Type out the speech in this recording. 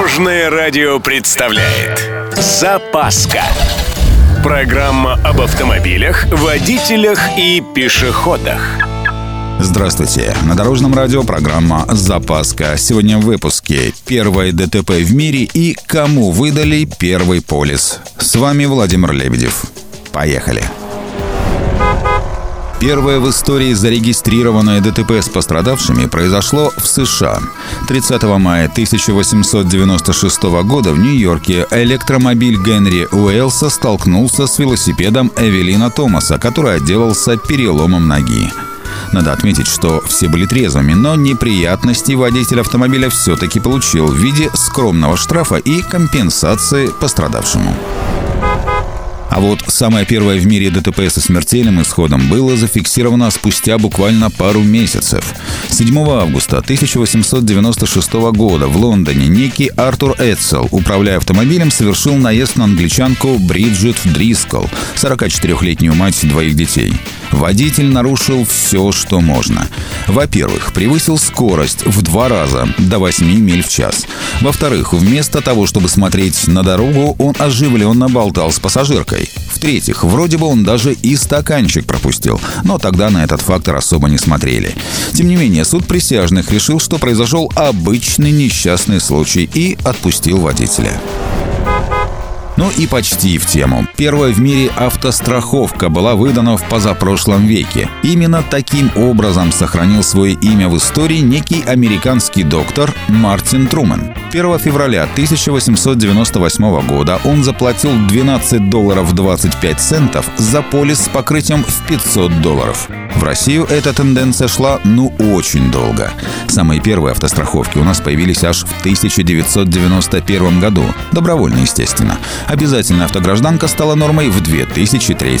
Дорожное радио представляет Запаска Программа об автомобилях, водителях и пешеходах Здравствуйте. На Дорожном радио программа «Запаска». Сегодня в выпуске «Первое ДТП в мире» и «Кому выдали первый полис». С вами Владимир Лебедев. Поехали. Первое в истории зарегистрированное ДТП с пострадавшими произошло в США. 30 мая 1896 года в Нью-Йорке электромобиль Генри Уэллса столкнулся с велосипедом Эвелина Томаса, который отделался переломом ноги. Надо отметить, что все были трезвыми, но неприятности водитель автомобиля все-таки получил в виде скромного штрафа и компенсации пострадавшему. А вот самое первое в мире ДТП со смертельным исходом было зафиксировано спустя буквально пару месяцев. 7 августа 1896 года в Лондоне некий Артур Эдсел, управляя автомобилем, совершил наезд на англичанку Бриджит Дрискл, 44-летнюю мать двоих детей. Водитель нарушил все, что можно. Во-первых, превысил скорость в два раза, до 8 миль в час. Во-вторых, вместо того, чтобы смотреть на дорогу, он оживленно болтал с пассажиркой. В-третьих, вроде бы он даже и стаканчик пропустил, но тогда на этот фактор особо не смотрели. Тем не менее, суд присяжных решил, что произошел обычный несчастный случай и отпустил водителя. Ну и почти в тему. Первая в мире автостраховка была выдана в позапрошлом веке. Именно таким образом сохранил свое имя в истории некий американский доктор Мартин Трумэн. 1 февраля 1898 года он заплатил 12 долларов 25 центов за полис с покрытием в 500 долларов. В Россию эта тенденция шла ну очень долго. Самые первые автостраховки у нас появились аж в 1991 году. Добровольно, естественно. Обязательная автогражданка стала нормой в 2003.